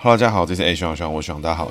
哈喽，大家好，这是 A 徐徐，我徐大家好。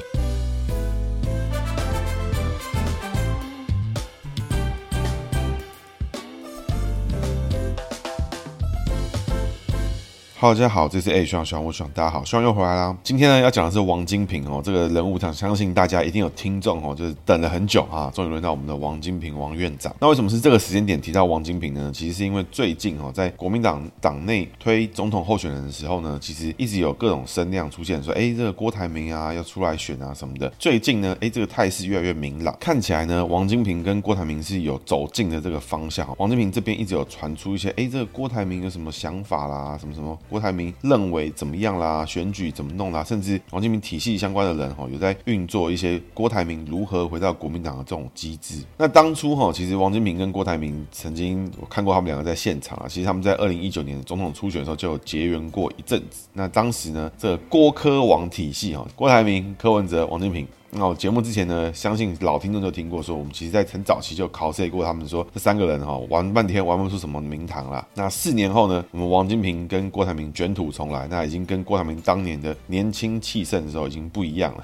哈喽，大家好，这是 A 徐徐，我徐大家好，徐又回来啦。今天呢，要讲的是王金平哦，这个人物，想相信大家一定有听众哦，就是等了很久啊，终于轮到我们的王金平王院长。那为什么是这个时间点提到王金平呢？其实是因为最近哦，在国民党党内推总统候选人的时候呢，其实一直有各种声量出现，说哎，这个郭台铭啊要出来选啊什么的。最近呢，哎，这个态势越来越明朗，看起来呢，王金平跟郭台铭是有走近的这个方向。王金平这边一直有传出一些，哎，这个郭台铭有什么想法啦，什么什么。郭台铭认为怎么样啦？选举怎么弄啦？甚至王金平体系相关的人哈，有在运作一些郭台铭如何回到国民党的这种机制。那当初哈，其实王金平跟郭台铭曾经我看过他们两个在现场啊。其实他们在二零一九年总统初选的时候就有结缘过一阵子。那当时呢，这个郭柯王体系哈，郭台铭、柯文哲、王金平。那我节目之前呢，相信老听众就听过说，我们其实在很早期就考试过他们说这三个人哈玩半天玩不出什么名堂啦。那四年后呢，我们王金平跟郭台铭卷土重来，那已经跟郭台铭当年的年轻气盛的时候已经不一样了。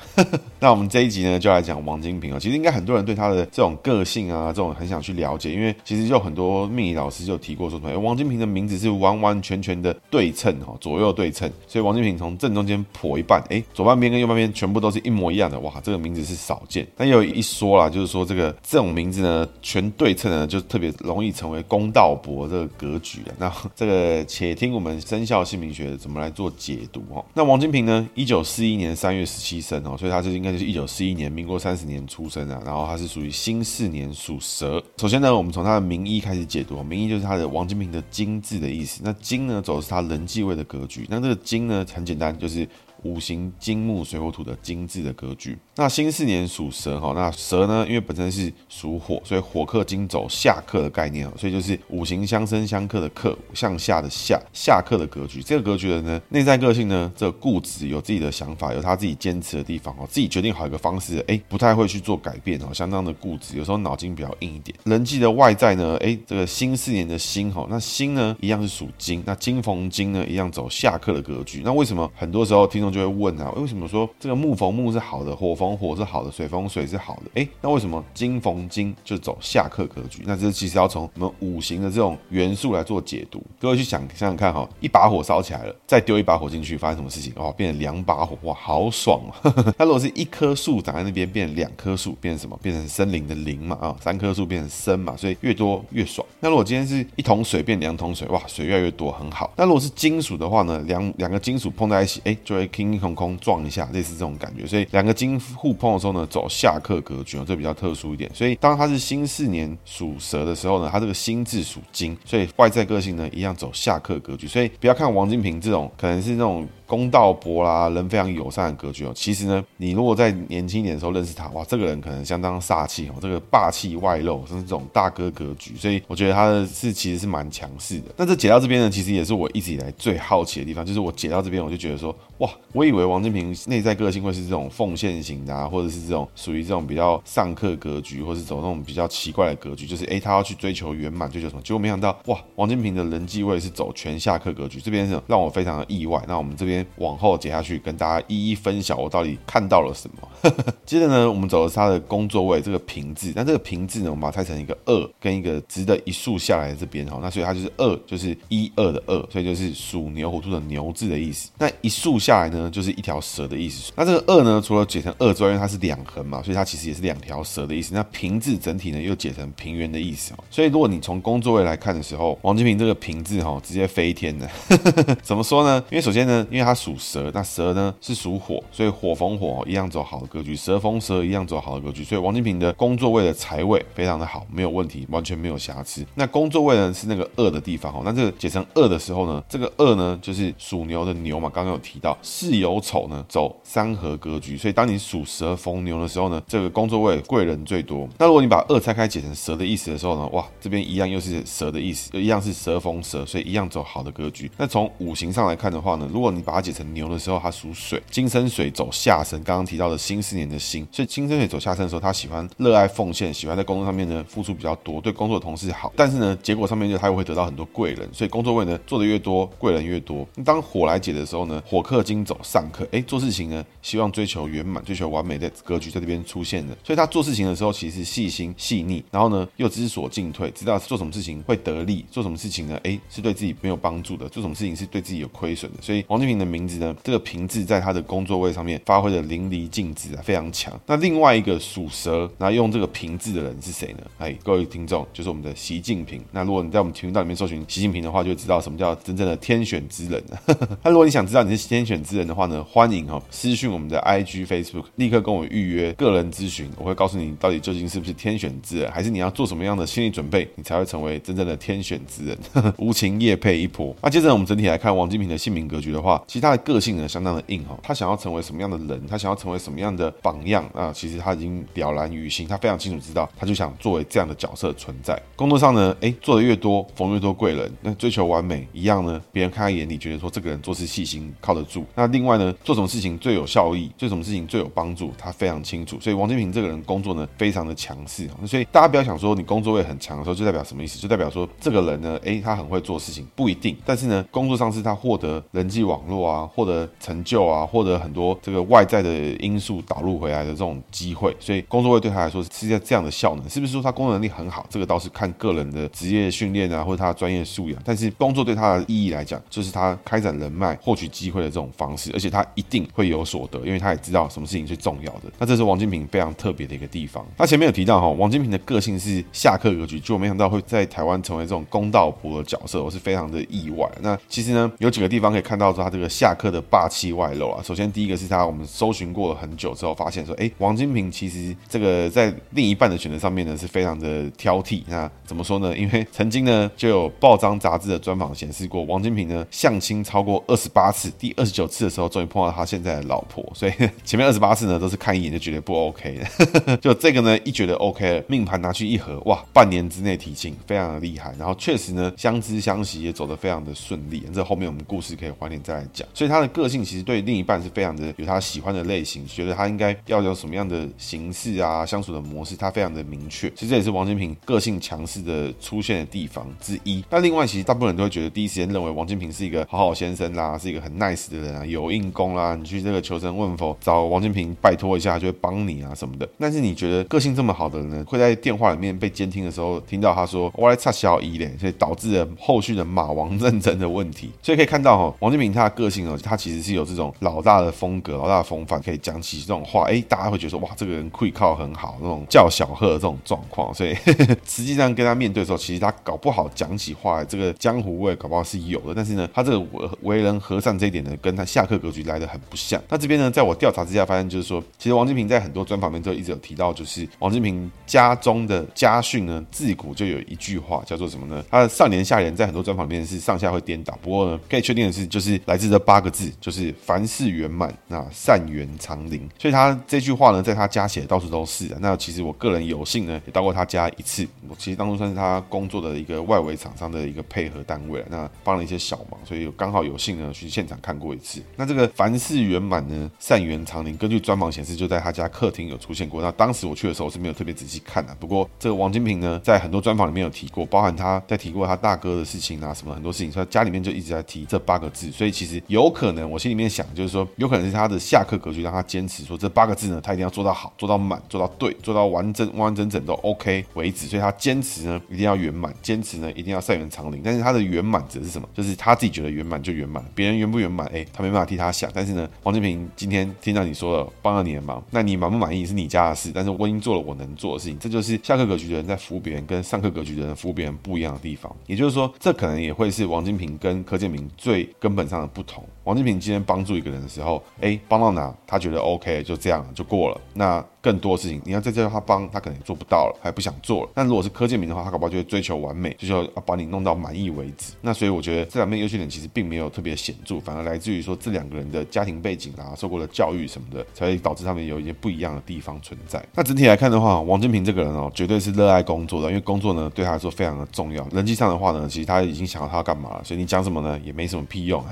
那我们这一集呢，就来讲王金平啊。其实应该很多人对他的这种个性啊，这种很想去了解，因为其实就很多命理老师就提过说，哎，王金平的名字是完完全全的对称哈，左右对称。所以王金平从正中间剖一半，哎，左半边跟右半边全部都是一模一样的，哇，这这个名字是少见。但也有一说啦，就是说这个这种名字呢，全对称呢，就特别容易成为公道伯这个格局啊。那这个且听我们生肖姓名学怎么来做解读哦。那王金平呢，一九四一年三月十七生哦，所以他就应该就是一九四一年，民国三十年出生啊。然后他是属于辛巳年属蛇。首先呢，我们从他的名医开始解读，名医就是他的王金平的金字的意思。那金呢，走的是他人际位的格局。那这个金呢，很简单，就是。五行金木水火土的金字的格局，那辛巳年属蛇哈，那蛇呢，因为本身是属火，所以火克金走下克的概念，所以就是五行相生相克的克，向下的下，下克的格局。这个格局的呢，内在个性呢，这个固执，有自己的想法，有他自己坚持的地方哦，自己决定好一个方式，哎，不太会去做改变哦，相当的固执，有时候脑筋比较硬一点。人际的外在呢，哎，这个辛巳年的辛哈，那辛呢一样是属金，那金逢金呢一样走下克的格局。那为什么很多时候听众就会问啊，为什么说这个木逢木是好的，火逢火是好的，水逢水是好的？哎，那为什么金逢金就走下克格局？那这其实要从我们五行的这种元素来做解读。各位去想想想看哈，一把火烧起来了，再丢一把火进去，发生什么事情？哦，变成两把火，哇，好爽啊！那如果是一棵树长在那边，变两棵树，变成什么？变成森林的林嘛啊，三棵树变成森嘛，所以越多越爽。那如果今天是一桶水变两桶水，哇，水越来越多，很好。那如果是金属的话呢，两两个金属碰在一起，哎，就会空空。撞一下，类似这种感觉，所以两个金互碰的时候呢，走下克格局，这比较特殊一点。所以当他是辛四年属蛇的时候呢，他这个心智属金，所以外在个性呢一样走下克格局。所以不要看王金平这种，可能是那种。公道博啦，人非常友善的格局哦。其实呢，你如果在年轻一点的时候认识他，哇，这个人可能相当煞气哦，这个霸气外露，甚至这种大哥格局。所以我觉得他的是其实是蛮强势的。那这解到这边呢，其实也是我一直以来最好奇的地方，就是我解到这边，我就觉得说，哇，我以为王金平内在个性会是这种奉献型的啊，或者是这种属于这种比较上课格局，或是走那种比较奇怪的格局，就是哎，他要去追求圆满，追求什么？结果没想到，哇，王金平的人际位是走全下课格局，这边是让我非常的意外。那我们这边往后解下去跟大家一一分享，我到底看到了什么。接着呢，我们走的是他的工作位，这个平字。那这个平字呢，我们把它拆成一个二跟一个直的一竖下来这边哈。那所以它就是二，就是一二的二，所以就是属牛虎兔的牛字的意思。那一竖下来呢，就是一条蛇的意思。那这个二呢，除了解成二之外，因为它是两横嘛，所以它其实也是两条蛇的意思。那平字整体呢，又解成平原的意思哦。所以如果你从工作位来看的时候，王金平这个平字哈，直接飞天的。怎么说呢？因为首先呢，因为它属蛇，那蛇呢是属火，所以火逢火一样走好的格局，蛇逢蛇一样走好的格局，所以王金平的工作位的财位非常的好，没有问题，完全没有瑕疵。那工作位呢是那个二的地方哦，那这个解成二的时候呢，这个二呢就是属牛的牛嘛，刚刚有提到巳酉丑呢走三合格局，所以当你属蛇逢牛的时候呢，这个工作位贵人最多。那如果你把二拆开解成蛇的意思的时候呢，哇，这边一样又是蛇的意思，一样是蛇逢蛇，所以一样走好的格局。那从五行上来看的话呢，如果你把把它解成牛的时候，它属水，金生水走下生。刚刚提到的辛巳年的辛，所以金生水走下生的时候，他喜欢热爱奉献，喜欢在工作上面呢付出比较多，对工作的同事好。但是呢，结果上面就他又会得到很多贵人，所以工作位呢做的越多，贵人越多。当火来解的时候呢，火克金走上克，哎，做事情呢希望追求圆满，追求完美的格局在这边出现的。所以他做事情的时候其实细心细腻，然后呢又知所进退，知道做什么事情会得利，做什么事情呢，哎，是对自己没有帮助的，做什么事情是对自己有亏损的。所以王金平的名字呢，这个平字在他的工作位上面发挥的淋漓尽致啊，非常强。那另外一个属蛇，然后用这个平字的人是谁呢？哎，各位听众，就是我们的习近平。那如果你在我们频道里面搜寻习近平的话，就会知道什么叫真正的天选之人。那如果你想知道你是天选之人的话呢，欢迎哦私讯我们的 IG Facebook，立刻跟我预约个人咨询，我会告诉你到底究竟是不是天选之人，还是你要做什么样的心理准备，你才会成为真正的天选之人。无情夜配一波。那接着我们整体来看王金平的姓名格局的话，其他的个性呢相当的硬哈，他想要成为什么样的人，他想要成为什么样的榜样啊，其实他已经了然于心，他非常清楚知道，他就想作为这样的角色存在。工作上呢，哎，做的越多，逢越多贵人，那追求完美一样呢，别人看他眼里，觉得说这个人做事细心，靠得住。那另外呢，做什么事情最有效益，做什么事情最有帮助，他非常清楚。所以王金平这个人工作呢，非常的强势。所以大家不要想说你工作位很强的时候，就代表什么意思？就代表说这个人呢，哎，他很会做事情，不一定。但是呢，工作上是他获得人际网络啊，获得成就啊，获得很多这个外在的因素导入回来的这种机会。所以工作位对他来说是在这样的效能，是不是说他工作能力很好？这个倒是看个人的职业训练啊，或者他的专业素养。但是工作对他的意义来讲，就是他开展人脉、获取机会的这种方式，而且他一定会有所得，因为他也知道什么事情最重要的。那这是王金平非常特别的一个地方。他前面有提到哈，王金平的个性是下克格局，就没想到会在台湾成为这种公道婆的角色，我是非常的意外。那其实呢，有几个地方可以看到说他这个下课的霸气外露啊。首先第一个是他，我们搜寻过了很久之后，发现说，哎，王金平其实这个在另一半的选择上面呢，是非常的挑剔。那怎么说呢？因为曾经呢，就有报章杂志的专访显示过，王金平呢相亲超过二十八次，第二十九次的时候，终于碰到他现在的老婆。所以前面二十八次呢，都是看一眼就觉得不 OK 的。就这个呢，一觉得 OK 了，命盘拿去一合，哇，半年之内提亲，非常的厉害。然后确实呢，相知相惜也走得非常的顺利。这后面我们故事可以晚点再来讲。所以他的个性其实对另一半是非常的有他喜欢的类型，觉得他应该要有什么样的形式啊，相处的模式，他非常的明确。其实这也是王金平个性强势的出现的地方之一。那另外，其实大部分人都会觉得，第一时间认为王金平是一个好好先生啦，是一个很 nice 的人啊，有应功啦，你去这个求神问佛找王金平拜托一下，就会帮你啊什么的。但是你觉得个性这么好的人呢，会在电话里面被监听的时候听到他说“我来插小姨嘞”，所以导致了后续的马王 认真的问题。所以可以看到哈，王金平他的个性哦，他其实是有这种老大的风格、老大的风范，可以讲起这种话，哎，大家会觉得说哇，这个人会靠很好，那种叫小贺的这种状况。所以呵呵 实际上跟他面对的时候，其实他搞不好讲起话来，这个江湖味搞不好是有的。但是呢，他这个为人和善这一点呢，跟他下课格局来的很不像。那这边呢，在我调查之下发现，就是说，其实王金平在很多专访面都一直有提到，就是王金平家中的家训呢，自古就有一句话叫做什么呢？他的上联下联在很多专访面是上下会颠倒。不过呢，可以确定的是，就是来自这八个字，就是凡事圆满，那善缘长龄。所以他这句话呢，在他家写到处都是。啊那其实我个人有幸呢，也到过他家一次。我其实当初算是他工作的一个外围厂商的一个配合单位，那帮了一些小忙，所以刚好有幸呢去现场看过一次。那这个凡事圆满呢，善缘长龄，根据专访显示，就在他家客厅有出现过。那当时我去的时候是没有特别仔细看的。不过这个王金平呢，在很多专访里面有提过，包含他在提过他大哥的事情啊，什么很多事情，所以他家里面就一直在提这八个字。所以其实有可能，我心里面想就是说，有可能是他的下课格局让他坚持说这八个字呢，他一定要做到好，做到满，做到对，做到完整完完整整都 OK 为止。所以他坚持呢，一定要圆满，坚持呢，一定要善缘长龄。但是他的圆满指的是什么？就是他自己觉得圆满就圆满，别人圆不圆满，哎，他没办法替他想。但是呢，王金平今天听到你说了，帮了你的忙，那你满不满意是你家的事。但是我已经做了我能做的事情，这就是下课格局的人在服务别人，跟上课格局的人服务别人不一样的地方。也就是说，这可能也会是王金平跟柯建铭最根本上的不同。王金平今天帮助一个人的时候，哎，帮到哪，他觉得 OK，就这样就过了。那更多的事情，你要再叫他帮，他可能也做不到了，还不想做了。但如果是柯建铭的话，他搞不好就会追求完美，就要把你弄到满意为止。那所以我觉得这两面优缺点其实并没有特别显著，反而来自于说这两个人的家庭背景啊、受过的教育什么的，才会导致他们有一些不一样的地方存在。那整体来看的话，王金平这个人哦，绝对是热爱工作的，因为工作呢对他来说非常的重要。人际上的话呢，其实他已经想到他要干嘛了，所以你讲什么呢，也没什么屁用。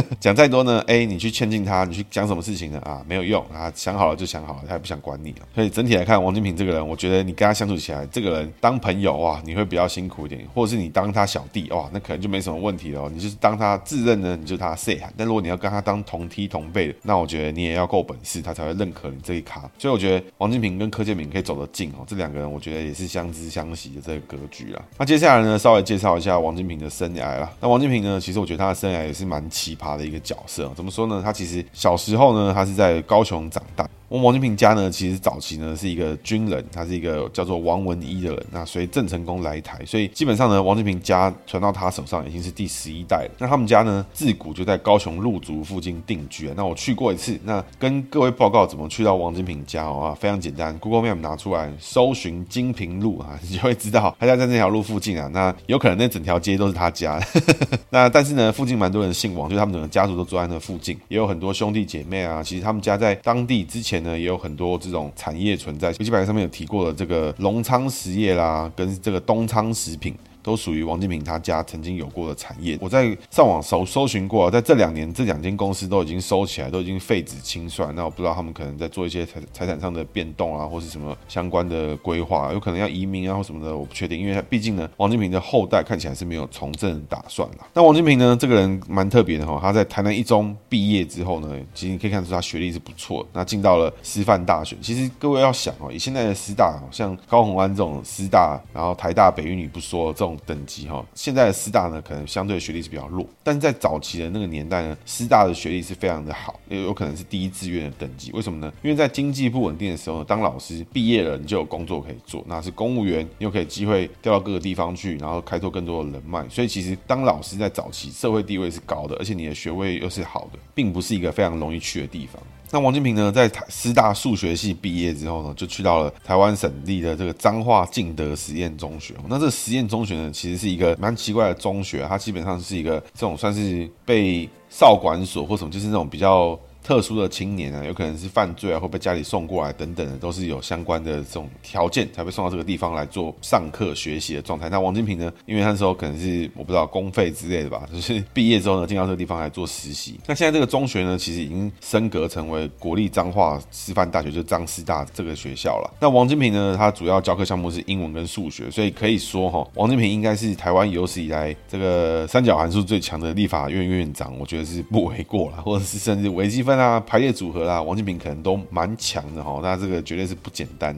讲再多呢，哎，你去劝进他，你去讲什么事情呢？啊，没有用啊，想好了就想好了，他也不想管你了。所以整体来看，王金平这个人，我觉得你跟他相处起来，这个人当朋友哇，你会比较辛苦一点，或者是你当他小弟哇，那可能就没什么问题了。你就是当他自认呢，你就他 say。但如果你要跟他当同梯同辈的，那我觉得你也要够本事，他才会认可你这一卡。所以我觉得王金平跟柯建铭可以走得近哦，这两个人我觉得也是相知相惜的这个格局啊。那接下来呢，稍微介绍一下王金平的生涯啦。那王金平呢，其实我觉得他的生涯也是蛮奇葩他的一个角色。怎么说呢？他其实小时候呢，他是在高雄长大。王金平家呢，其实早期呢是一个军人，他是一个叫做王文一的人。那随郑成功来台，所以基本上呢，王金平家传到他手上已经是第十一代了。那他们家呢，自古就在高雄路竹附近定居。那我去过一次，那跟各位报告怎么去到王金平家啊？非常简单，Google Map 拿出来，搜寻金平路啊，你就会知道他家在那条路附近啊。那有可能那整条街都是他家。那但是呢，附近蛮多人姓王，就他们整个家族都住在那附近，也有很多兄弟姐妹啊。其实他们家在当地之前呢，也有很多这种产业存在。基本上上面有提过的这个隆昌实业啦，跟这个东昌食品。都属于王金平他家曾经有过的产业。我在上网搜搜寻过，在这两年这两间公司都已经收起来，都已经废纸清算。那我不知道他们可能在做一些财财产上的变动啊，或是什么相关的规划，有可能要移民啊或什么的，我不确定。因为毕竟呢，王金平的后代看起来是没有从政打算了。那王金平呢，这个人蛮特别的哈，他在台南一中毕业之后呢，其实你可以看出他学历是不错。那进到了师范大学，其实各位要想哦，以现在的师大，像高虹安这种师大，然后台大、北一女不说这种。等级哈，现在的师大呢，可能相对学历是比较弱，但是在早期的那个年代呢，师大的学历是非常的好，也有可能是第一志愿的等级。为什么呢？因为在经济不稳定的时候呢，当老师毕业了，你就有工作可以做，那是公务员，你又可以机会调到各个地方去，然后开拓更多的人脉。所以其实当老师在早期社会地位是高的，而且你的学位又是好的，并不是一个非常容易去的地方。那王金平呢，在台师大数学系毕业之后呢，就去到了台湾省立的这个彰化敬德实验中学。那这实验中学呢，其实是一个蛮奇怪的中学，它基本上是一个这种算是被少管所或什么，就是那种比较。特殊的青年啊，有可能是犯罪啊，会被家里送过来等等的，都是有相关的这种条件才被送到这个地方来做上课学习的状态。那王金平呢，因为那时候可能是我不知道公费之类的吧，就是毕业之后呢，进到这个地方来做实习。那现在这个中学呢，其实已经升格成为国立彰化师范大学，就彰师大这个学校了。那王金平呢，他主要教课项目是英文跟数学，所以可以说哈，王金平应该是台湾有史以来这个三角函数最强的立法院院长，我觉得是不为过了，或者是甚至微积分。那排列组合啦，王金平可能都蛮强的哈，那这个绝对是不简单。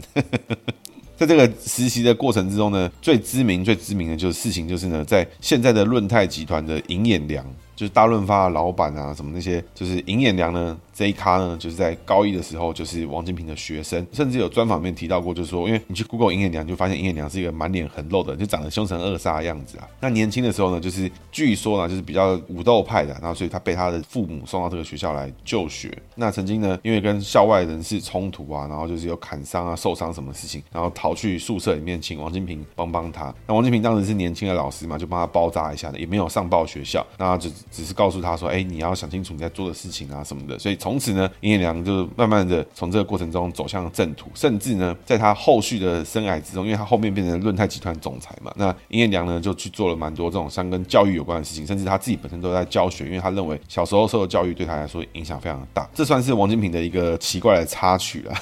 在这个实习的过程之中呢，最知名、最知名的就是事情，就是呢，在现在的润泰集团的银眼梁，就是大润发的老板啊，什么那些，就是银眼梁呢。这一咖呢，就是在高一的时候，就是王金平的学生，甚至有专访面提到过，就是说，因为你去 Google 尹衍梁，就发现尹衍梁是一个满脸横肉的，就长得凶神恶煞的样子啊。那年轻的时候呢，就是据说呢，就是比较武斗派的，然后所以他被他的父母送到这个学校来就学。那曾经呢，因为跟校外人士冲突啊，然后就是有砍伤啊、受伤什么事情，然后逃去宿舍里面，请王金平帮帮他。那王金平当时是年轻的老师嘛，就帮他包扎一下的，也没有上报学校，那就只是告诉他说，哎，你要想清楚你在做的事情啊什么的。所以从此呢，尹衍梁就慢慢的从这个过程中走向正途，甚至呢，在他后续的生涯之中，因为他后面变成润泰集团总裁嘛，那尹衍梁呢就去做了蛮多这种像跟教育有关的事情，甚至他自己本身都在教学，因为他认为小时候受的教育对他来说影响非常大，这算是王金平的一个奇怪的插曲了。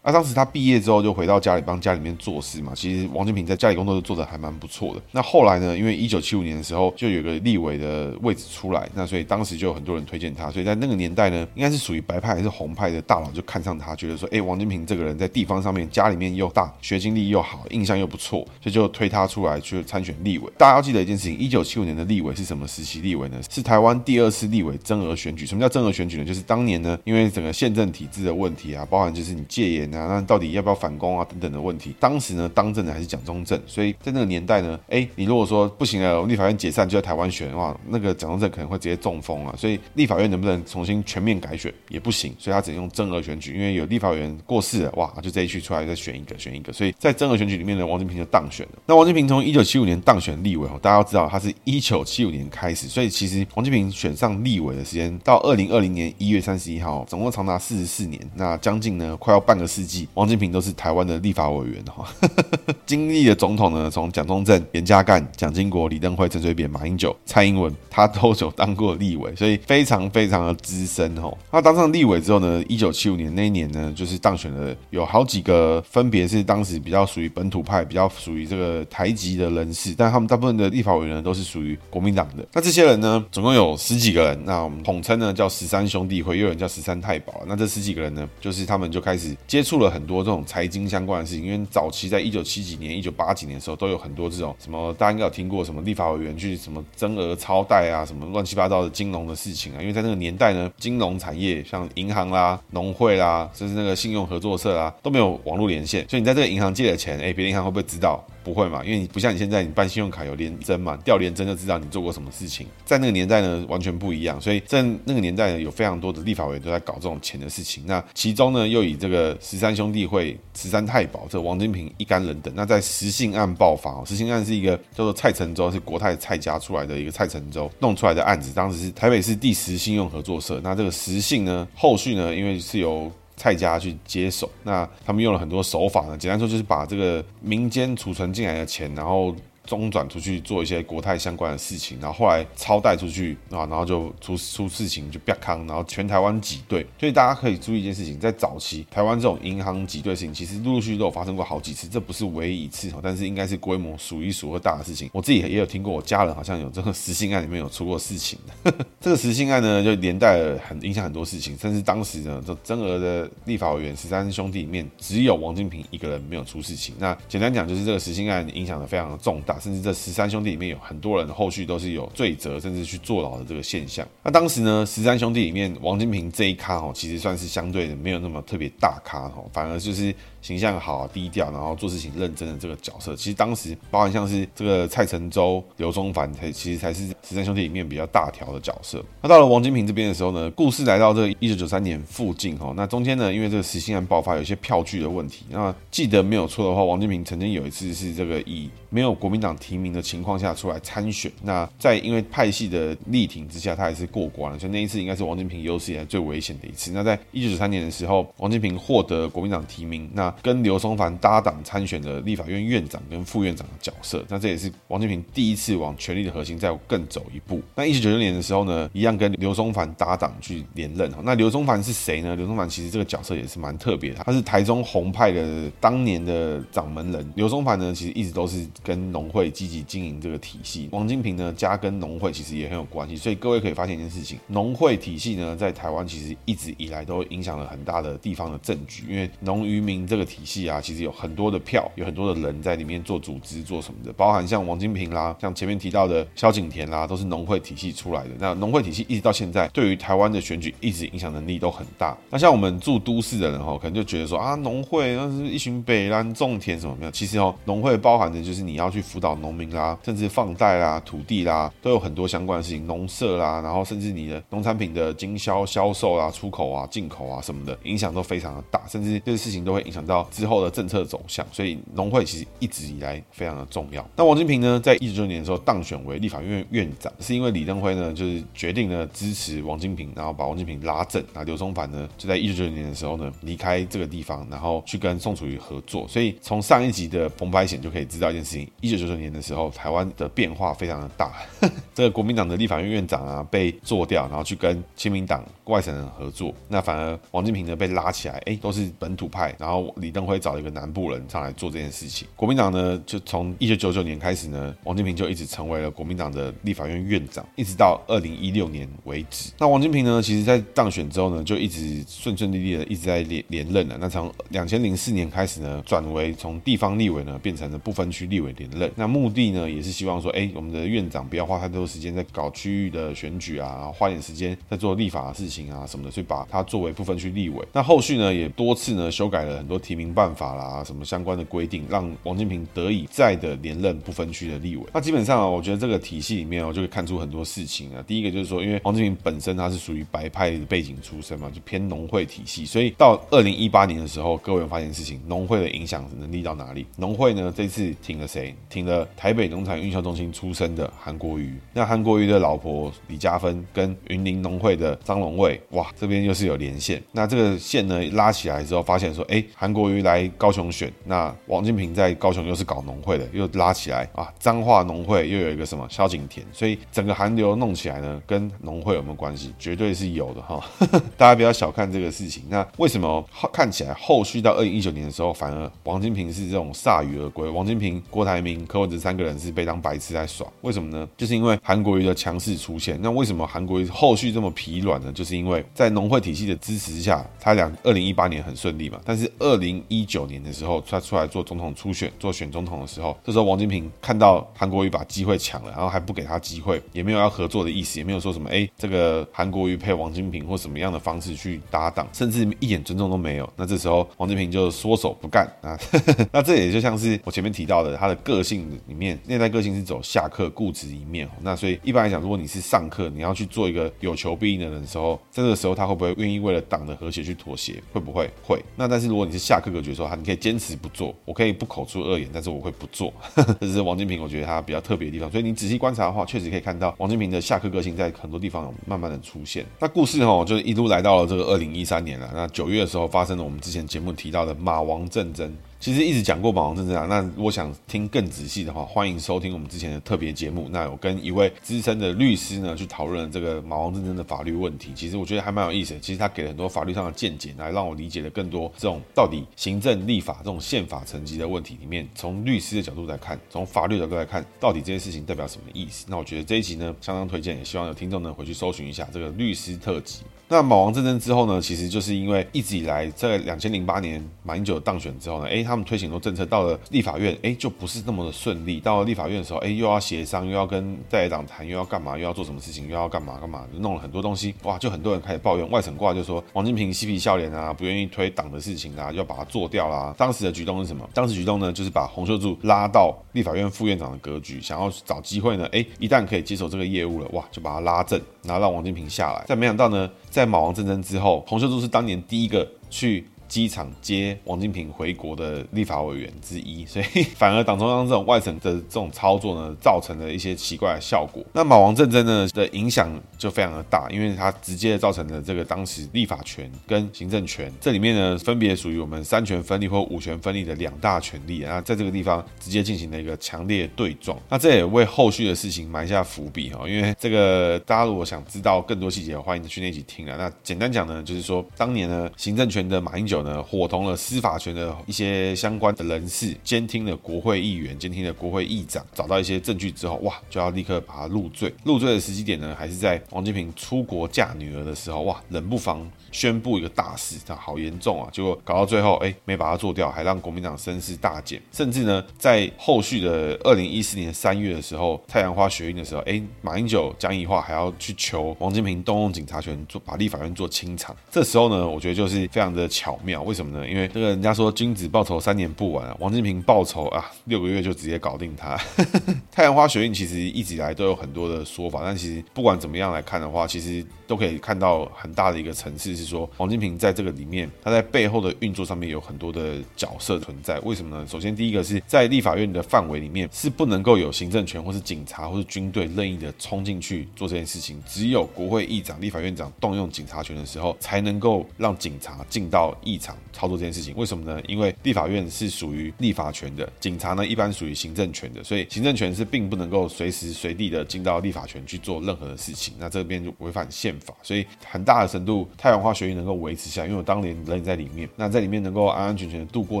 那、当时他毕业之后就回到家里帮家里面做事嘛。其实王金平在家里工作都做得还蛮不错的。那后来呢，因为一九七五年的时候就有个立委的位置出来，那所以当时就有很多人推荐他。所以在那个年代呢，应该是属于白派还是红派的大佬就看上他，觉得说，哎，王金平这个人在地方上面家里面又大，学经历又好，印象又不错，所以就推他出来去参选立委。大家要记得一件事情，一九七五年的立委是什么时期立委呢？是台湾第二次立委增额选举。什么叫增额选举呢？就是当年呢，因为整个宪政体制的问题啊，包含就是你戒严啊，那到底要不要反攻啊等等的问题，当时呢当政的还是蒋中正，所以在那个年代呢，哎，你如果说不行了，立法院解散就在台湾选的话，那个蒋中正可能会直接中风啊，所以立法院能不能重新全面改选也不行，所以他只能用增额选举，因为有立法院过世了，哇，就这一区出来再选一个选一个，所以在增额选举里面呢，王金平就当选了。那王金平从一九七五年当选立委，大家要知道他是一九七五年开始，所以其实王金平选上立委的时间到二零二零年一月三十一号，总共长达四十四年，那将近呢快要半个世世纪，王金平都是台湾的立法委员哈。经历的总统呢，从蒋中正、严家淦、蒋经国、李登辉、陈水扁、马英九、蔡英文，他都有当过立委，所以非常非常的资深哦。他当上立委之后呢，一九七五年那一年呢，就是当选了有好几个，分别是当时比较属于本土派、比较属于这个台籍的人士，但他们大部分的立法委员呢，都是属于国民党的。那这些人呢，总共有十几个人，那我们统称呢叫十三兄弟会，又有人叫十三太保。那这十几个人呢，就是他们就开始接触了很多这种财经相关的事情，因为早期在一九七几年、一九八几年的时候，都有很多这种什么，大家应该有听过什么立法委员去什么增额超贷啊，什么乱七八糟的金融的事情啊。因为在那个年代呢，金融产业像银行啦、农会啦，甚至那个信用合作社啦，都没有网络连线，所以你在这个银行借的钱，哎，别的银行会不会知道？不会嘛，因为你不像你现在，你办信用卡有联征嘛，调联征就知道你做过什么事情。在那个年代呢，完全不一样。所以在那个年代呢，有非常多的立法委员都在搞这种钱的事情。那其中呢，又以这个十三兄弟会、十三太保，这王金平一干人等。那在实信案爆发，实信案是一个叫做蔡成洲，是国泰蔡家出来的一个蔡成洲弄出来的案子。当时是台北市第十信用合作社。那这个实信呢，后续呢，因为是由蔡家去接手，那他们用了很多手法呢。简单说，就是把这个民间储存进来的钱，然后。中转出去做一些国泰相关的事情，然后后来超贷出去啊，然后就出出事情就啪康，然后全台湾挤兑。所以大家可以注意一件事情，在早期台湾这种银行挤兑事情，其实陆陆续续都有发生过好几次，这不是唯一一次，但是应该是规模数一数二大的事情。我自己也有听过，我家人好像有这个实信案里面有出过事情的。这个实信案呢，就连带了很影响很多事情，甚至当时呢，这增额的立法委员十三兄弟里面，只有王金平一个人没有出事情。那简单讲，就是这个实信案影响的非常的重大。甚至这十三兄弟里面有很多人后续都是有罪责，甚至去坐牢的这个现象。那当时呢，十三兄弟里面，王金平这一咖哦，其实算是相对的没有那么特别大咖哦，反而就是。形象好、低调，然后做事情认真的这个角色，其实当时包含像是这个蔡成洲、刘宗凡，才其实才是十三兄弟里面比较大条的角色。那到了王金平这边的时候呢，故事来到这个一九九三年附近哈，那中间呢，因为这个实信案爆发，有一些票据的问题。那记得没有错的话，王金平曾经有一次是这个以没有国民党提名的情况下出来参选。那在因为派系的力挺之下，他还是过关了。所以那一次应该是王金平有史以来最危险的一次。那在一九九三年的时候，王金平获得国民党提名，那跟刘松藩搭档参选的立法院院长跟副院长的角色，那这也是王金平第一次往权力的核心再更走一步。那一九九六年的时候呢，一样跟刘松藩搭档去连任。那刘松藩是谁呢？刘松藩其实这个角色也是蛮特别的，他是台中红派的当年的掌门人。刘松藩呢，其实一直都是跟农会积极经营这个体系。王金平呢，家跟农会其实也很有关系，所以各位可以发现一件事情：农会体系呢，在台湾其实一直以来都影响了很大的地方的政局，因为农渔民这个体系啊，其实有很多的票，有很多的人在里面做组织做什么的，包含像王金平啦，像前面提到的萧景田啦，都是农会体系出来的。那农会体系一直到现在，对于台湾的选举一直影响能力都很大。那像我们住都市的人哈，可能就觉得说啊，农会那是一群北烂种田什么没有？其实哦，农会包含的就是你你要去辅导农民啦，甚至放贷啦、土地啦，都有很多相关的事情。农社啦，然后甚至你的农产品的经销、销售啊、出口啊、进口啊什么的，影响都非常的大，甚至这些事情都会影响到之后的政策走向，所以农会其实一直以来非常的重要。那王金平呢，在一九九九年的时候当选为立法院院长，是因为李登辉呢，就是决定呢支持王金平，然后把王金平拉正。那刘松藩呢，就在一九九九年的时候呢，离开这个地方，然后去跟宋楚瑜合作。所以从上一集的澎湃险就可以知道一件事情：一九九九年的时候，台湾的变化非常的大。这个国民党的立法院院长啊被做掉，然后去跟亲民党外省人合作。那反而王金平呢被拉起来，哎，都是本土派。然后李登辉找了一个南部人上来做这件事情。国民党呢，就从一九九九年开始呢，王金平就一直成为了国民党的立法院院长，一直到二零一六年为止。那王金平呢，其实在当选之后呢，就一直顺顺利利的一直在连连任了。那从两千零四年开始呢，转为从地方立委呢，变成了不分区立委连任。那目的呢，也是希望说，哎，我们的院长不要花太多时间在搞区域的选举啊，花点时间在做立法的事情啊什么的，所以把他作为不分区立委。那后续呢，也多次呢修改了很多提名办法啦，什么相关的规定，让王金平得以再的连任不分区的立委。那基本上啊，我觉得这个体系里面哦，就可以看出很多事情啊。第一个就是说，因为王金平本身他是属于白派的背景出身嘛，就偏农会体系，所以到二零一八年的时候，各位有发现事情，农会的影响能力到哪里？农会呢，这次挺了谁？听了台北农产运销中心出身的韩国瑜。那韩国瑜的老婆李佳芬跟云林农会的张龙卫，哇，这边又是有连线。那这个线呢拉起来之后，发现说，哎，韩国瑜来高雄选，那王金平在高雄又是搞农会的，又拉起来啊，彰化农会又有一个什么萧景田，所以整个韩流弄起来呢，跟农会有没有关系？绝对是有的哈。大家不要小看这个事情。那为什么看起来后续到二零一九年的时候，反而王金平是这种铩羽而归？王金平国、郭台铭、柯文哲三个人是被当白痴在耍？为什么呢？就是因为韩国瑜的强势出现。那为什么韩国瑜后续这么疲软呢？就是因为在农会体系的支持下，他俩二零一八年很顺利嘛。但是二零一九年的时候，他出来做总统初选、做选总统的时候，这时候王金平看到韩国瑜把机会抢了，然后还不给他机会，也没有要合作的意思，也没有说什么哎，这个韩国瑜配王金平或什么样的方式去搭档，甚至一点尊重都没有。那这时候王金平就缩手不干啊。那这也就像是我前面提到的，他的个性里面内在个性是走下课固执一面。那所以一般来讲，如果你是上课，你要去做一个有求必应的人的时候，在这个时候他会不会愿意为了党的和谐去妥协？会不会？会。那但是如果你是下课格局的时候，他你可以坚持不做，我可以不口出恶言，但是我会不做。这是王金平，我觉得他比较特别的地方。所以你仔细观察的话，确实可以看到王金平的下课个性在很多地方有慢慢的出现。那故事哈，就一路来到了这个二零一三年了。那九月的时候发生了我们之前节目提到的马王战争。其实一直讲过马王政争啊，那如果想听更仔细的话，欢迎收听我们之前的特别节目。那有跟一位资深的律师呢去讨论这个马王政争的法律问题。其实我觉得还蛮有意思的。其实他给了很多法律上的见解，来让我理解了更多这种到底行政、立法这种宪法层级的问题里面，从律师的角度来看，从法律角度来看，到底这件事情代表什么意思？那我觉得这一集呢相当推荐，也希望有听众呢回去搜寻一下这个律师特辑。那马王政争之后呢，其实就是因为一直以来在两千零八年马英九当选之后呢，哎，他们推行很多政策，到了立法院，哎，就不是那么的顺利。到了立法院的时候，哎，又要协商，又要跟在野党谈，又要干嘛，又要做什么事情，又要干嘛干嘛，弄了很多东西，哇，就很多人开始抱怨。外省挂就说王金平嬉皮笑脸啊，不愿意推党的事情啊，要把它做掉啦。当时的举动是什么？当时举动呢，就是把洪秀柱拉到立法院副院长的格局，想要找机会呢，哎，一旦可以接手这个业务了，哇，就把他拉正，然后让王金平下来。但没想到呢，在马王战争之后，洪秀柱是当年第一个去。机场接王金平回国的立法委员之一，所以 反而党中央这种外省的这种操作呢，造成了一些奇怪的效果。那马王政争呢的影响就非常的大，因为它直接造成了这个当时立法权跟行政权这里面呢，分别属于我们三权分立或五权分立的两大权力啊，在这个地方直接进行了一个强烈对撞。那这也为后续的事情埋下伏笔哈，因为这个大家如果想知道更多细节，欢迎去那集听啊。那简单讲呢，就是说当年呢，行政权的马英九。呢，伙同了司法权的一些相关的人士，监听了国会议员，监听了国会议长，找到一些证据之后，哇，就要立刻把他入罪。入罪的时机点呢，还是在王金平出国嫁女儿的时候，哇，冷不防宣布一个大事，他好严重啊！结果搞到最后，哎，没把他做掉，还让国民党声势大减。甚至呢，在后续的二零一四年三月的时候，太阳花学运的时候，哎，马英九、江宜樺还要去求王金平动用警察权，做把立法院做清场。这时候呢，我觉得就是非常的巧妙。为什么呢？因为这个人家说君子报仇三年不晚啊，王金平报仇啊，六个月就直接搞定他。太阳花学运其实一直以来都有很多的说法，但其实不管怎么样来看的话，其实都可以看到很大的一个层次是说，王金平在这个里面，他在背后的运作上面有很多的角色存在。为什么呢？首先第一个是在立法院的范围里面是不能够有行政权或是警察或是军队任意的冲进去做这件事情，只有国会议长、立法院长动用警察权的时候，才能够让警察进到议场操作这件事情，为什么呢？因为立法院是属于立法权的，警察呢一般属于行政权的，所以行政权是并不能够随时随地的进到立法权去做任何的事情。那这边就违反宪法，所以很大的程度太阳花学运能够维持下，因为我当年人在里面，那在里面能够安安全全的度过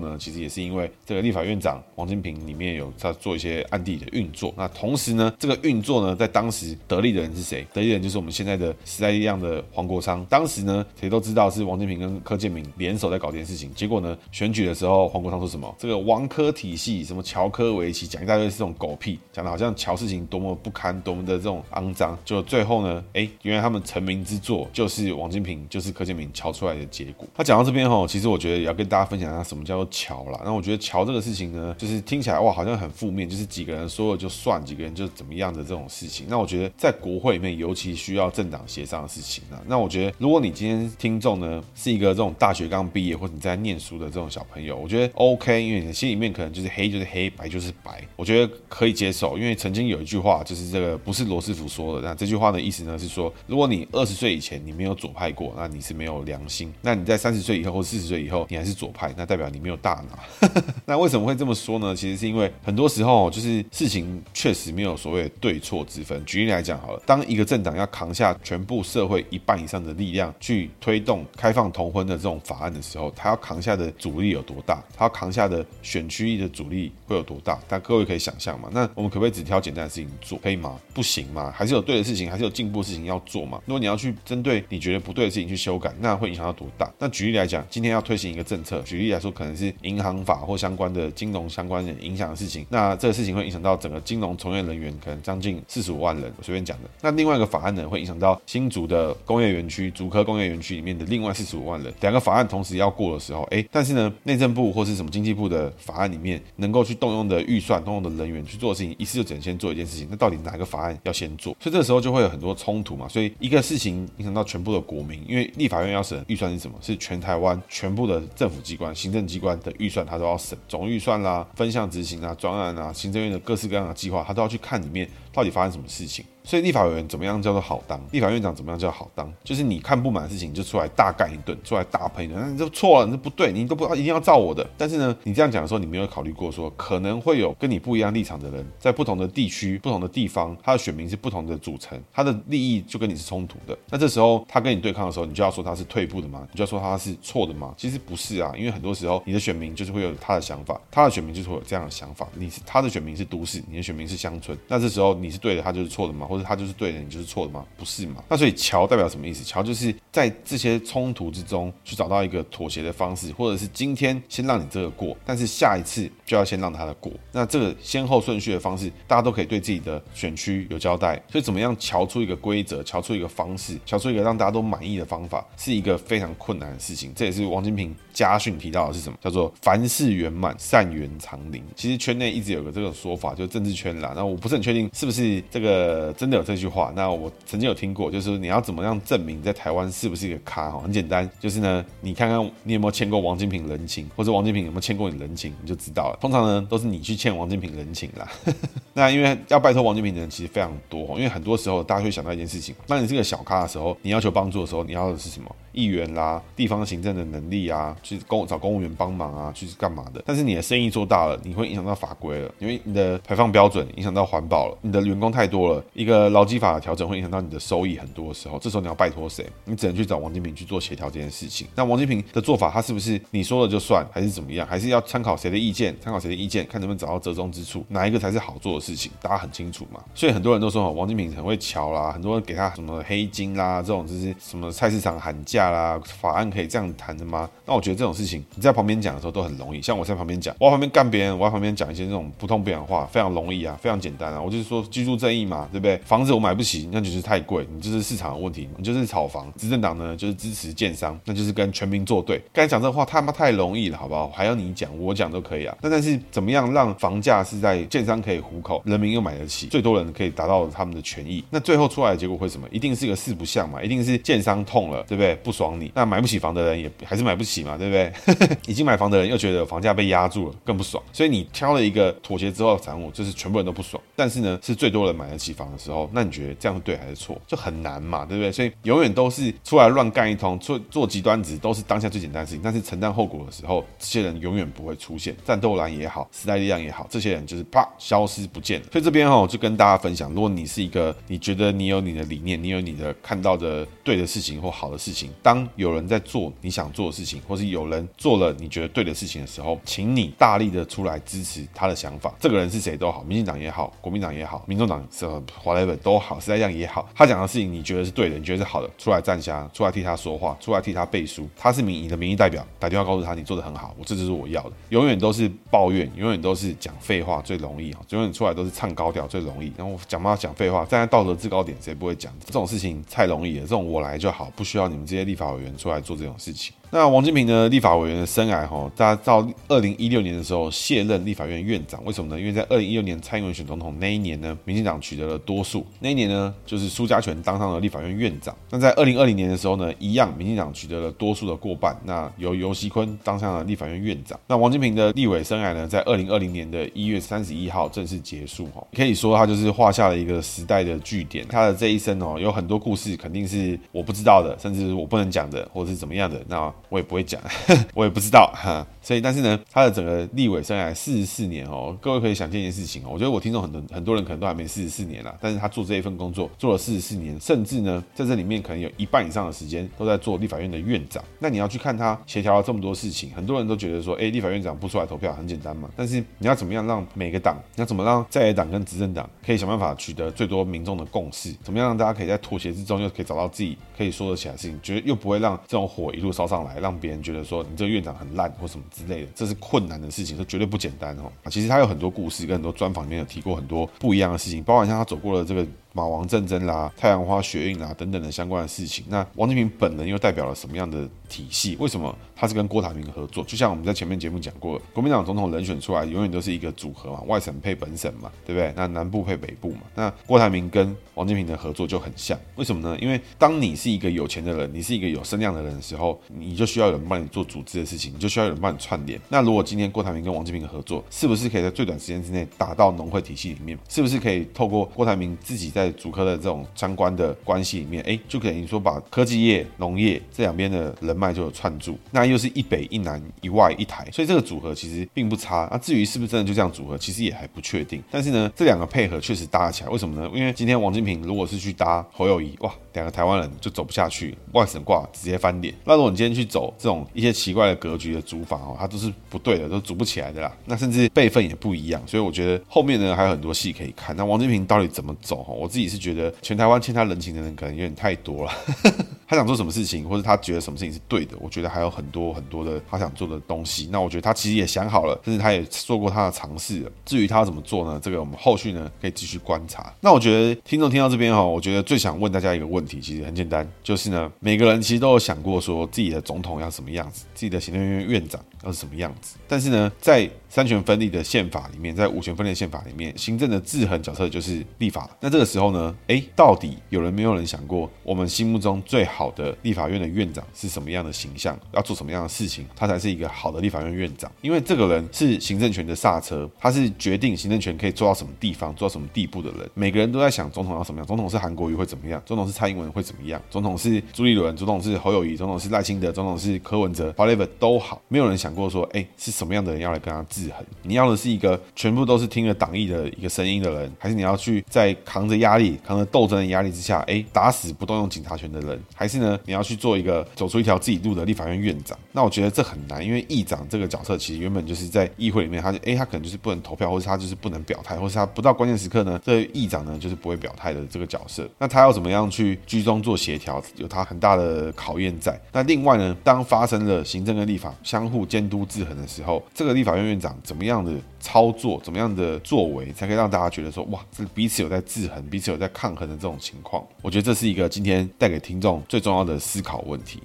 呢，其实也是因为这个立法院长王金平里面有在做一些暗地里的运作。那同时呢，这个运作呢，在当时得力的人是谁？得力的人就是我们现在的时代力量的黄国昌。当时呢，谁都知道是王金平跟柯建铭联手在搞这件事情。结果呢，选举的时候，黄国昌说什么？这个王柯体系，什么乔柯维奇，讲一大堆是这种狗屁，讲的好像乔事情多么不堪，多么的这种肮脏。就最后呢，哎，原来他们成名之作，就是王金平，就是柯建铭乔出来的结果。他讲到这边哈，其实我觉得也要跟大家分享一下什么叫做乔啦。那我觉得乔这个事情呢，就是听起来哇，好像很负面，就是几个人说了就算，几个人就怎么样的这种事情。那我觉得在国会里面，尤其需要政党协商的事情啊。那我觉得，如果你今天听众呢是一个这种大学刚毕业或者你在念书的这种小朋友，我觉得 OK，因为你的心里面可能就是黑就是黑，白就是白，我觉得可以接受。因为曾经有一句话，就是这个不是罗斯福说的，那这句话的意思呢是说，如果你二十岁以前你没有左派过，那你是没有良心；那你在三十岁以后或四十岁以后你还是左派，那代表你没有大脑。那为什么会这么说呢？其实是因为很多时候就是事情确实没有所谓的对错之分。举例来讲好了，当一个政党要扛下全部社会一半以上的力量去推动开放同婚的这种法案的时候，他要扛下的阻力有多大？他要扛下的选区域的阻力会有多大？但各位可以想象嘛？那我们可不可以只挑简单的事情做？可以吗？不行吗？还是有对的事情，还是有进步的事情要做嘛？如果你要去针对你觉得不对的事情去修改，那会影响到多大？那举例来讲，今天要推行一个政策，举例来说，可能是银行法或相关的金融相关的影响的事情，那这个事情会影响到整个金融从业人员，可能将近四十五万人，我随便讲的。那另外一个法案呢，会影响到新竹的工业园区、竹科工业园区里面的另外四十五万人。两个法案同时要过的时候，哎，但是呢，内政部或是什么经济部的法案里面能够去动用的预算、动用的人员去做事情，一次就只能先做一件事情。那到底哪个法案要先做？所以这个时候就会有很多冲突嘛。所以一个事情影响到全部的国民，因为立法院要审预算是什么？是全台湾全部的政府机关、行政机关的预算，他都要审总预算啦、分项执行啊、专案啊、行政院的各式各样的计划，他都要去看里面到底发生什么事情。所以立法委员怎么样叫做好当？立法院长怎么样叫好当？就是你看不满的事情，就出来大干一顿，出来大喷一顿，那你就错了，你这不对，你都不一定要照我的。但是呢，你这样讲的时候，你没有考虑过说，可能会有跟你不一样立场的人，在不同的地区、不同的地方，他的选民是不同的组成，他的利益就跟你是冲突的。那这时候他跟你对抗的时候，你就要说他是退步的吗？你就要说他是错的吗？其实不是啊，因为很多时候你的选民就是会有他的想法，他的选民就是会有这样的想法。你是他的选民是都市，你的选民是乡村，那这时候你你是对的，他就是错的吗？或者他就是对的，你就是错的吗？不是嘛？那所以桥代表什么意思？桥就是在这些冲突之中去找到一个妥协的方式，或者是今天先让你这个过，但是下一次就要先让他的过。那这个先后顺序的方式，大家都可以对自己的选区有交代。所以怎么样桥出一个规则，桥出一个方式，桥出一个让大家都满意的方法，是一个非常困难的事情。这也是王金平家训提到的是什么？叫做凡事圆满，善缘长宁。其实圈内一直有个这个说法，就政治圈啦。那我不是很确定是不是这个真的有这句话。那我曾经有听过，就是你要怎么样证明在台湾是不是一个咖？哈，很简单，就是呢，你看看你有没有欠过王金平人情，或者王金平有没有欠过你人情，你就知道了。通常呢，都是你去欠王金平人情啦。那因为要拜托王金平的人其实非常多，因为很多时候大家会想到一件事情：当你是个小咖的时候，你要求帮助的时候，你要的是什么？议员啦，地方行政的能力啊，去公找公务员帮忙啊，去干嘛的？但是你的生意做大了，你会影响到法规了，因为你的排放标准影响到环保了，你的员工太多了，一个劳基法的调整会影响到你的收益很多的时候，这时候你要拜托谁？你只能去找王金平去做协调这件事情。那王金平的做法，他是不是你说了就算，还是怎么样？还是要参考谁的意见？参考谁的意见，看能不能找到折中之处，哪一个才是好做的事情？大家很清楚嘛。所以很多人都说王金平很会瞧啦，很多人给他什么黑金啦，这种就是什么菜市场喊价啦，法案可以这样谈的吗？那我觉这种事情你在旁边讲的时候都很容易，像我在旁边讲，我在旁边干别人，我在旁边讲一些这种不痛不痒的话，非常容易啊，非常简单啊。我就是说居住正义嘛，对不对？房子我买不起，那就是太贵，你就是市场的问题，你就是炒房。执政党呢就是支持建商，那就是跟全民作对。刚才讲这话他妈太容易了，好不好？还要你讲，我讲都可以啊。那但是怎么样让房价是在建商可以糊口，人民又买得起，最多人可以达到他们的权益？那最后出来的结果会什么？一定是个四不像嘛，一定是建商痛了，对不对？不爽你，那买不起房的人也还是买不起嘛，对不对？已经买房的人又觉得房价被压住了，更不爽。所以你挑了一个妥协之后的产物，就是全部人都不爽。但是呢，是最多人买得起房的时候，那你觉得这样对还是错？就很难嘛，对不对？所以永远都是出来乱干一通，做做极端值都是当下最简单的事情。但是承担后果的时候，这些人永远不会出现。战斗蓝也好，时代力量也好，这些人就是啪消失不见了。所以这边哈，我就跟大家分享，如果你是一个你觉得你有你的理念，你有你的看到的对的事情或好的事情，当有人在做你想做的事情，或是有人做了你觉得对的事情的时候，请你大力的出来支持他的想法。这个人是谁都好，民进党也好，国民党也好，民众党什么 whatever 都好，时代力量也好，他讲的事情你觉得是对的，你觉得是好的，出来站下，出来替他说话，出来替他背书。他是民你的民意代表，打电话告诉他你做的很好，我这就是我要的。永远都是抱怨，永远都是讲废话最容易啊！永远出。来都是唱高调最容易，然后讲嘛讲废话，站在道德制高点谁不会讲？这种事情太容易了，这种我来就好，不需要你们这些立法委员出来做这种事情。那王金平的立法委员的生涯，哈，大家到二零一六年的时候卸任立法院院长，为什么呢？因为在二零一六年蔡英文选总统那一年呢，民进党取得了多数，那一年呢，就是苏家全当上了立法院院长。那在二零二零年的时候呢，一样，民进党取得了多数的过半，那由游锡堃当上了立法院院长。那王金平的立委生涯呢，在二零二零年的一月三十一号正式结束，哈，可以说他就是画下了一个时代的句点。他的这一生哦，有很多故事，肯定是我不知道的，甚至我不能讲的，或者是怎么样的，那我也不会讲。我也不知道哈，所以但是呢，他的整个立委生涯四十四年哦，各位可以想见一件事情哦，我觉得我听众很多很多人可能都还没四十四年啦，但是他做这一份工作做了四十四年，甚至呢，在这里面可能有一半以上的时间都在做立法院的院长。那你要去看他协调了这么多事情，很多人都觉得说，哎，立法院长不出来投票很简单嘛，但是你要怎么样让每个党，你要怎么让在野党跟执政党可以想办法取得最多民众的共识，怎么样让大家可以在妥协之中又可以找到自己可以说得起来的事情，觉得又不会让这种火一路烧上来，让别人觉得。说你这个院长很烂或什么之类的，这是困难的事情，这绝对不简单哦。其实他有很多故事，跟很多专访里面有提过很多不一样的事情，包括像他走过了这个。马王战争啦、太阳花学运啦等等的相关的事情，那王金平本人又代表了什么样的体系？为什么他是跟郭台铭合作？就像我们在前面节目讲过，国民党总统人选出来永远都是一个组合嘛，外省配本省嘛，对不对？那南部配北部嘛。那郭台铭跟王金平的合作就很像，为什么呢？因为当你是一个有钱的人，你是一个有声量的人的时候，你就需要有人帮你做组织的事情，你就需要有人帮你串联。那如果今天郭台铭跟王金平的合作，是不是可以在最短时间之内打到农会体系里面？是不是可以透过郭台铭自己在主科的这种相关的关系里面，哎，就等于说把科技业、农业这两边的人脉就有串住，那又是一北一南一外一台，所以这个组合其实并不差。那至于是不是真的就这样组合，其实也还不确定。但是呢，这两个配合确实搭起来，为什么呢？因为今天王金平如果是去搭侯友谊，哇，两个台湾人就走不下去，外省挂直接翻脸。那如果你今天去走这种一些奇怪的格局的组法哦，它都是不对的，都组不起来的啦。那甚至辈分也不一样，所以我觉得后面呢还有很多戏可以看。那王金平到底怎么走？哈，我自己是觉得。全台湾欠他人情的人可能有点太多了，他想做什么事情，或者他觉得什么事情是对的，我觉得还有很多很多的他想做的东西。那我觉得他其实也想好了，甚至他也做过他的尝试了。至于他怎么做呢？这个我们后续呢可以继续观察。那我觉得听众听到这边哈，我觉得最想问大家一个问题，其实很简单，就是呢每个人其实都有想过说自己的总统要什么样子，自己的行政院院长要是什么样子。但是呢，在三权分立的宪法里面，在五权分立宪法里面，行政的制衡角色就是立法。那这个时候呢，哎。到底有人没有人想过，我们心目中最好的立法院的院长是什么样的形象？要做什么样的事情，他才是一个好的立法院院长？因为这个人是行政权的刹车，他是决定行政权可以做到什么地方、做到什么地步的人。每个人都在想总统要什么样，总统是韩国瑜会怎么样？总统是蔡英文会怎么样？总统是朱立伦，总统是侯友谊，总统是赖清德，总统是柯文哲都好，没有人想过说，哎，是什么样的人要来跟他制衡？你要的是一个全部都是听了党意的一个声音的人，还是你要去在扛着压力、扛着斗争的压力之下，哎，打死不动用警察权的人，还是呢？你要去做一个走出一条自己路的立法院院长？那我觉得这很难，因为议长这个角色其实原本就是在议会里面，他就哎，他可能就是不能投票，或者他就是不能表态，或是他不到关键时刻呢，这议长呢就是不会表态的这个角色。那他要怎么样去居中做协调？有他很大的考验在。那另外呢，当发生了行政跟立法相互监督制衡的时候，这个立法院院长怎么样的操作，怎么样的作为，才可以让大家觉得说，哇，这彼此有在制衡，彼此有在抗衡的这种情况？我觉得这是一个今天带给听众最重要的思考问题。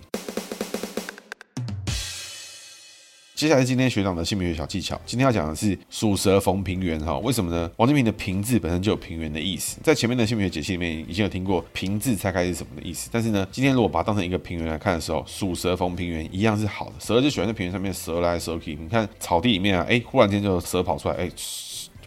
接下来是今天学长的姓名学小技巧。今天要讲的是属蛇逢平原哈，为什么呢？王金平的平字本身就有平原的意思，在前面的姓名学解析里面已经有听过平字拆开是什么的意思。但是呢，今天如果把它当成一个平原来看的时候，属蛇逢平原一样是好的。蛇就喜欢在平原上面蛇来蛇去。你看草地里面啊，哎，忽然间就蛇跑出来，哎。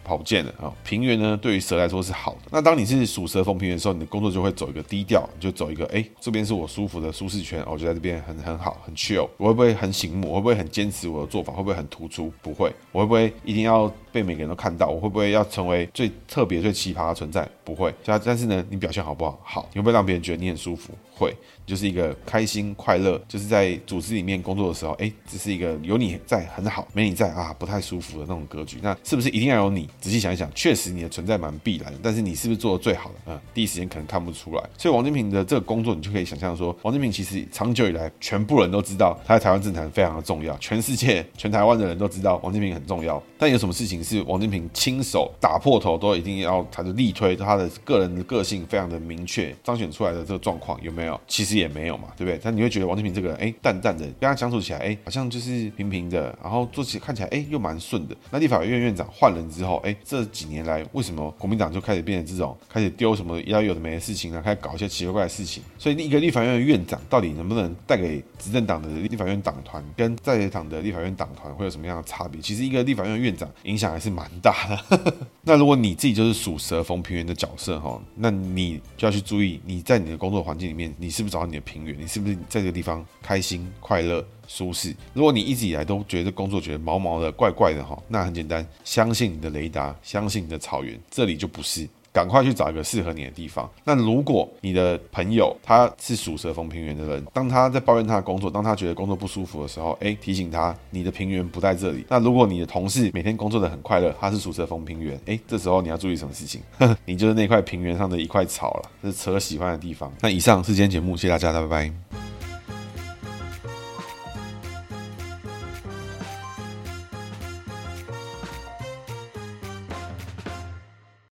跑不见了啊！平原呢，对于蛇来说是好的。那当你是属蛇逢平原的时候，你的工作就会走一个低调，就走一个哎，这边是我舒服的舒适圈，我就在这边很很好，很 chill。我会不会很醒目？我会不会很坚持我的做法？会不会很突出？不会。我会不会一定要被每个人都看到？我会不会要成为最特别、最奇葩的存在？不会。但是呢，你表现好不好？好。你会不会让别人觉得你很舒服？会。就是一个开心快乐，就是在组织里面工作的时候，哎，这是一个有你在很好，没你在啊不太舒服的那种格局。那是不是一定要有你？仔细想一想，确实你的存在蛮必然的。但是你是不是做的最好的？嗯，第一时间可能看不出来。所以王金平的这个工作，你就可以想象说，王金平其实长久以来，全部人都知道他在台湾政坛非常的重要，全世界全台湾的人都知道王金平很重要。但有什么事情是王金平亲手打破头都一定要他的力推他的个人的个性非常的明确彰显出来的这个状况有没有？其实也没有嘛，对不对？但你会觉得王金平这个人哎淡淡的，跟他相处起来哎好像就是平平的，然后做起看起来哎又蛮顺的。那立法院院长换人之后哎这几年来为什么国民党就开始变成这种开始丢什么要有的没的事情啊，开始搞一些奇怪怪的事情？所以一个立法院的院长到底能不能带给执政党的立法院党团跟在野党的立法院党团会有什么样的差别？其实一个立法院院长影响还是蛮大的。那如果你自己就是属蛇逢平原的角色哈，那你就要去注意你在你的工作环境里面，你是不是找到你的平原？你是不是在这个地方开心、快乐、舒适？如果你一直以来都觉得工作觉得毛毛的、怪怪的哈，那很简单，相信你的雷达，相信你的草原，这里就不是。赶快去找一个适合你的地方。那如果你的朋友他是属蛇逢平原的人，当他在抱怨他的工作，当他觉得工作不舒服的时候，哎，提醒他你的平原不在这里。那如果你的同事每天工作的很快乐，他是属蛇逢平原，哎，这时候你要注意什么事情？你就是那块平原上的一块草了，这是蛇喜欢的地方。那以上是今天节目，谢谢大家，拜拜。